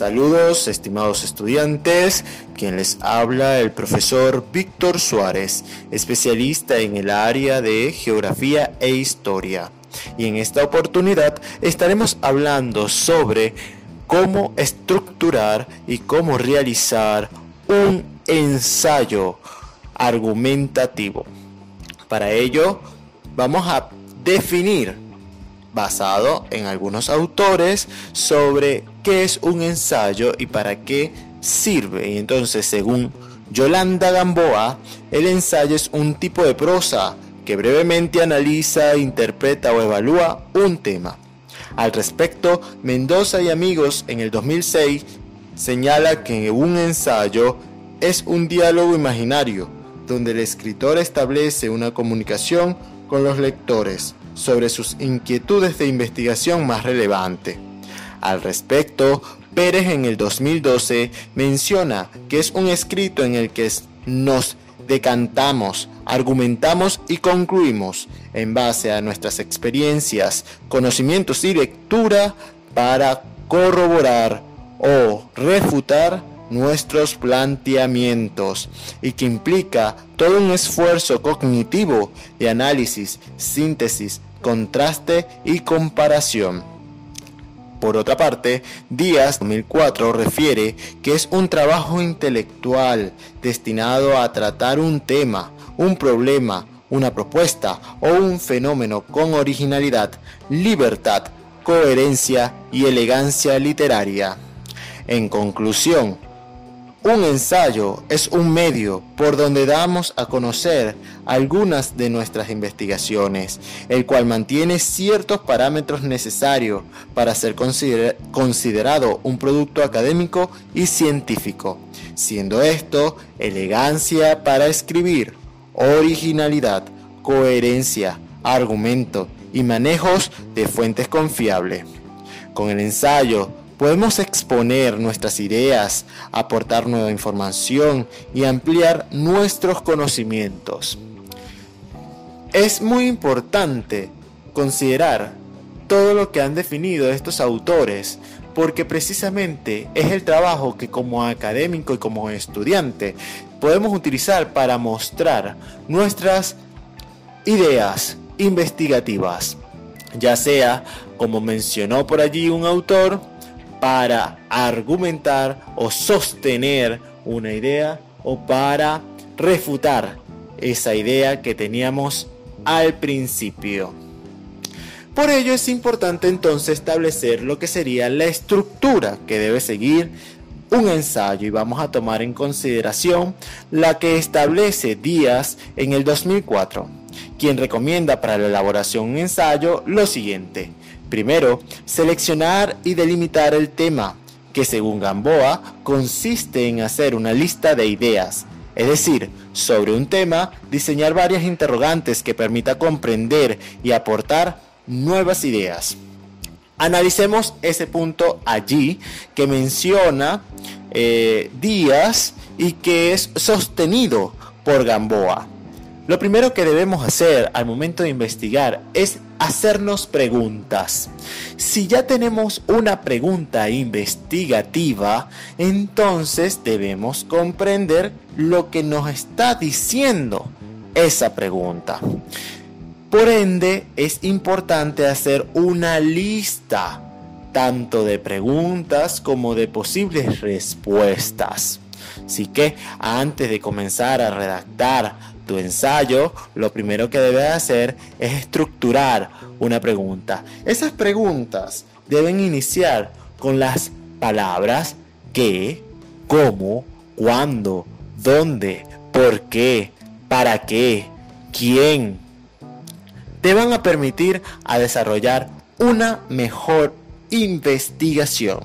Saludos, estimados estudiantes, quien les habla el profesor Víctor Suárez, especialista en el área de geografía e historia. Y en esta oportunidad estaremos hablando sobre cómo estructurar y cómo realizar un ensayo argumentativo. Para ello, vamos a definir basado en algunos autores sobre qué es un ensayo y para qué sirve. Y entonces, según Yolanda Gamboa, el ensayo es un tipo de prosa que brevemente analiza, interpreta o evalúa un tema. Al respecto, Mendoza y amigos en el 2006 señala que un ensayo es un diálogo imaginario donde el escritor establece una comunicación con los lectores sobre sus inquietudes de investigación más relevante. Al respecto, Pérez en el 2012 menciona que es un escrito en el que nos decantamos, argumentamos y concluimos en base a nuestras experiencias, conocimientos y lectura para corroborar o refutar nuestros planteamientos y que implica todo un esfuerzo cognitivo de análisis, síntesis, contraste y comparación. Por otra parte, Díaz 2004 refiere que es un trabajo intelectual destinado a tratar un tema, un problema, una propuesta o un fenómeno con originalidad, libertad, coherencia y elegancia literaria. En conclusión, un ensayo es un medio por donde damos a conocer algunas de nuestras investigaciones, el cual mantiene ciertos parámetros necesarios para ser considerado un producto académico y científico, siendo esto elegancia para escribir, originalidad, coherencia, argumento y manejos de fuentes confiables. Con el ensayo Podemos exponer nuestras ideas, aportar nueva información y ampliar nuestros conocimientos. Es muy importante considerar todo lo que han definido estos autores porque precisamente es el trabajo que como académico y como estudiante podemos utilizar para mostrar nuestras ideas investigativas, ya sea como mencionó por allí un autor, para argumentar o sostener una idea o para refutar esa idea que teníamos al principio. Por ello es importante entonces establecer lo que sería la estructura que debe seguir un ensayo y vamos a tomar en consideración la que establece Díaz en el 2004, quien recomienda para la elaboración de un ensayo lo siguiente. Primero, seleccionar y delimitar el tema, que según Gamboa consiste en hacer una lista de ideas, es decir, sobre un tema, diseñar varias interrogantes que permita comprender y aportar nuevas ideas. Analicemos ese punto allí que menciona eh, Díaz y que es sostenido por Gamboa. Lo primero que debemos hacer al momento de investigar es hacernos preguntas. Si ya tenemos una pregunta investigativa, entonces debemos comprender lo que nos está diciendo esa pregunta. Por ende, es importante hacer una lista tanto de preguntas como de posibles respuestas. Así que antes de comenzar a redactar tu ensayo, lo primero que debes hacer es estructurar una pregunta. Esas preguntas deben iniciar con las palabras qué, cómo, cuándo, dónde, por qué, para qué, quién. Te van a permitir a desarrollar una mejor investigación.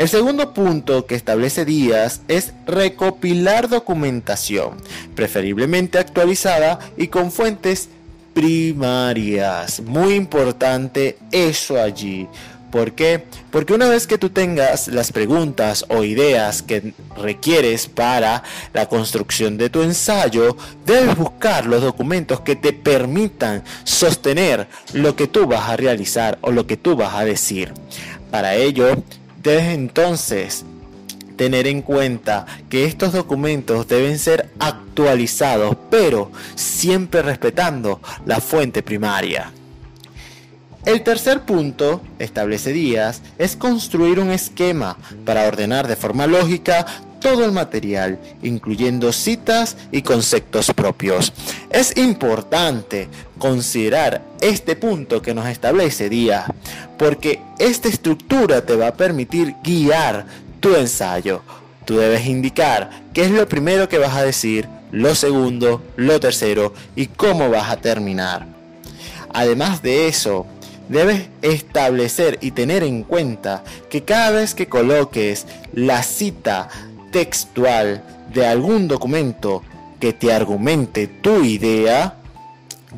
El segundo punto que establece Díaz es recopilar documentación, preferiblemente actualizada y con fuentes primarias. Muy importante eso allí. ¿Por qué? Porque una vez que tú tengas las preguntas o ideas que requieres para la construcción de tu ensayo, debes buscar los documentos que te permitan sostener lo que tú vas a realizar o lo que tú vas a decir. Para ello, debes entonces tener en cuenta que estos documentos deben ser actualizados, pero siempre respetando la fuente primaria. El tercer punto, establece días, es construir un esquema para ordenar de forma lógica todo el material, incluyendo citas y conceptos propios. Es importante considerar este punto que nos establece día, porque esta estructura te va a permitir guiar tu ensayo. Tú debes indicar qué es lo primero que vas a decir, lo segundo, lo tercero y cómo vas a terminar. Además de eso, debes establecer y tener en cuenta que cada vez que coloques la cita textual de algún documento que te argumente tu idea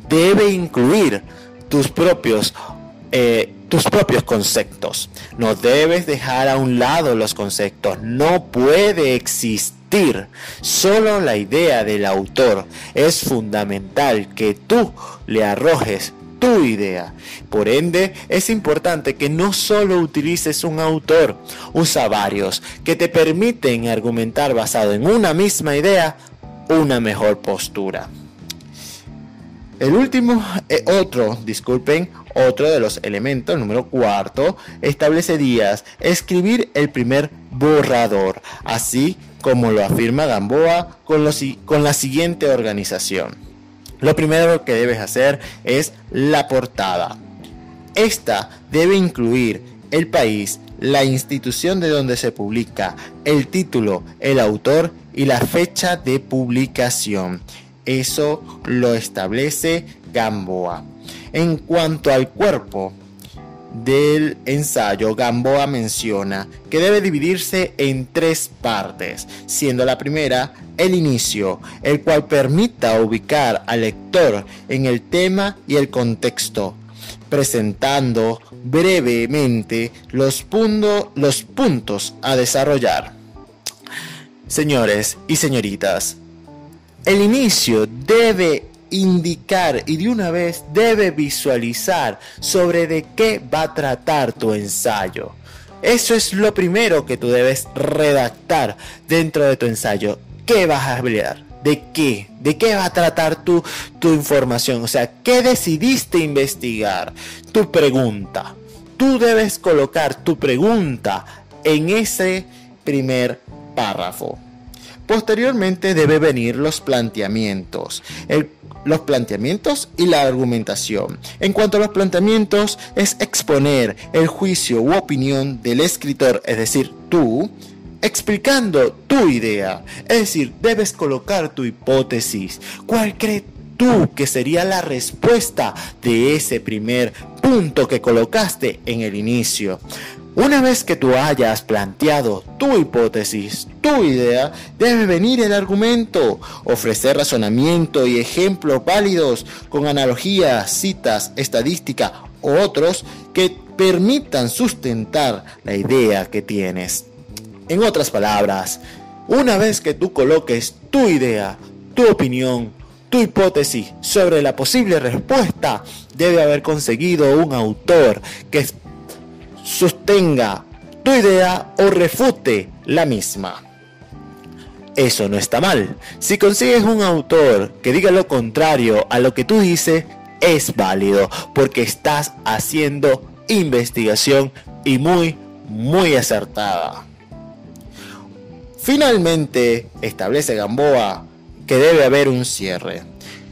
debe incluir tus propios eh, tus propios conceptos. No debes dejar a un lado los conceptos. No puede existir solo la idea del autor. Es fundamental que tú le arrojes tu idea. Por ende, es importante que no solo utilices un autor, usa varios que te permiten argumentar basado en una misma idea una mejor postura. El último, eh, otro, disculpen, otro de los elementos, el número cuarto, establece días escribir el primer borrador, así como lo afirma Gamboa con, con la siguiente organización. Lo primero que debes hacer es la portada. Esta debe incluir el país, la institución de donde se publica, el título, el autor y la fecha de publicación. Eso lo establece Gamboa. En cuanto al cuerpo, del ensayo, Gamboa menciona que debe dividirse en tres partes, siendo la primera el inicio, el cual permita ubicar al lector en el tema y el contexto, presentando brevemente los, puntos a desarrollar. Señores y señoritas, el inicio debe indicar y de una vez debe visualizar sobre de qué va a tratar tu ensayo. Eso es lo primero que tú debes redactar dentro de tu ensayo. ¿Qué vas a hablar? ¿De qué? ¿De qué va a tratar tu, tu información? O sea, ¿qué decidiste investigar? Tu pregunta. Tú debes colocar tu pregunta en ese primer párrafo. Posteriormente debe venir los planteamientos. Los planteamientos y la argumentación. En cuanto a los planteamientos, es exponer el juicio u opinión del escritor, es decir, tú, explicando tu idea. Es decir, debes colocar tu hipótesis. ¿Cuál crees tú que sería la respuesta de ese primer punto que colocaste en el inicio? Una vez que tú hayas planteado tu hipótesis, tu idea, debe venir el argumento, ofrecer razonamiento y ejemplos válidos con analogías, citas, estadística u otros que permitan sustentar la idea que tienes. En otras palabras, una vez que tú coloques tu idea, tu opinión, tu hipótesis sobre la posible respuesta, debe haber conseguido un autor que sostenga tu idea o refute la misma. Eso no está mal. Si consigues un autor que diga lo contrario a lo que tú dices, es válido porque estás haciendo investigación y muy, muy acertada. Finalmente, establece Gamboa que debe haber un cierre,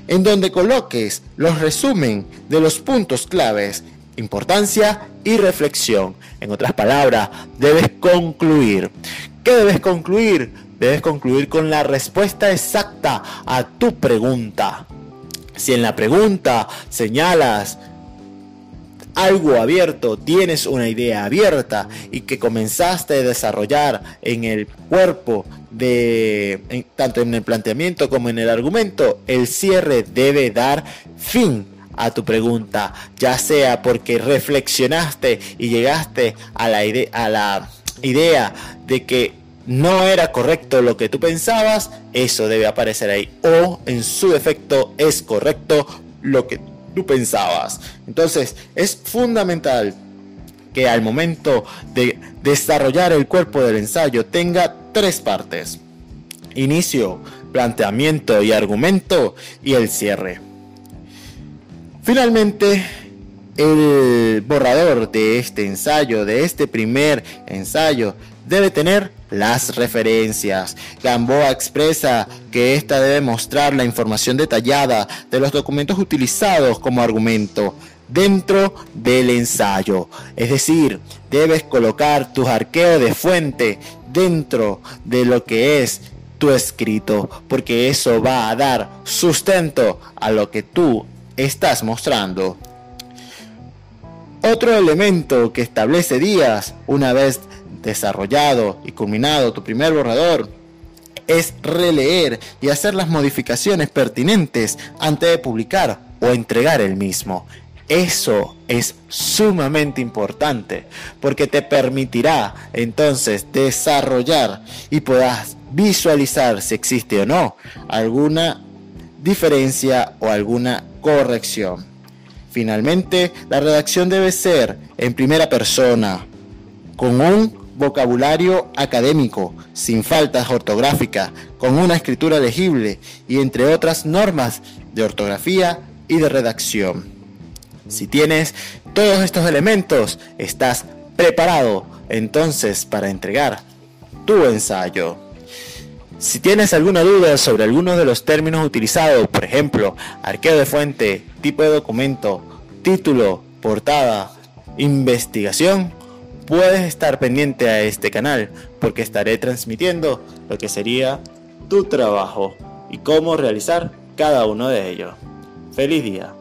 en donde coloques los resumen de los puntos claves importancia y reflexión. En otras palabras, debes concluir. ¿Qué debes concluir? Debes concluir con la respuesta exacta a tu pregunta. Si en la pregunta señalas algo abierto, tienes una idea abierta y que comenzaste a desarrollar en el cuerpo de tanto en el planteamiento como en el argumento, el cierre debe dar fin a tu pregunta, ya sea porque reflexionaste y llegaste a la, a la idea de que no era correcto lo que tú pensabas, eso debe aparecer ahí. O en su defecto es correcto lo que tú pensabas. Entonces es fundamental que al momento de desarrollar el cuerpo del ensayo tenga tres partes. Inicio, planteamiento y argumento y el cierre. Finalmente, el borrador de este ensayo, de este primer ensayo, debe tener las referencias. Gamboa expresa que ésta debe mostrar la información detallada de los documentos utilizados como argumento dentro del ensayo. Es decir, debes colocar tu arqueo de fuente dentro de lo que es tu escrito, porque eso va a dar sustento a lo que tú estás mostrando. Otro elemento que establece días una vez desarrollado y culminado tu primer borrador es releer y hacer las modificaciones pertinentes antes de publicar o entregar el mismo. Eso es sumamente importante porque te permitirá entonces desarrollar y puedas visualizar si existe o no alguna diferencia o alguna corrección. Finalmente, la redacción debe ser en primera persona, con un vocabulario académico, sin faltas ortográficas, con una escritura legible y entre otras normas de ortografía y de redacción. Si tienes todos estos elementos, estás preparado entonces para entregar tu ensayo. Si tienes alguna duda sobre alguno de los términos utilizados, por ejemplo, arqueo de fuente, tipo de documento, título, portada, investigación, puedes estar pendiente a este canal porque estaré transmitiendo lo que sería tu trabajo y cómo realizar cada uno de ellos. Feliz día.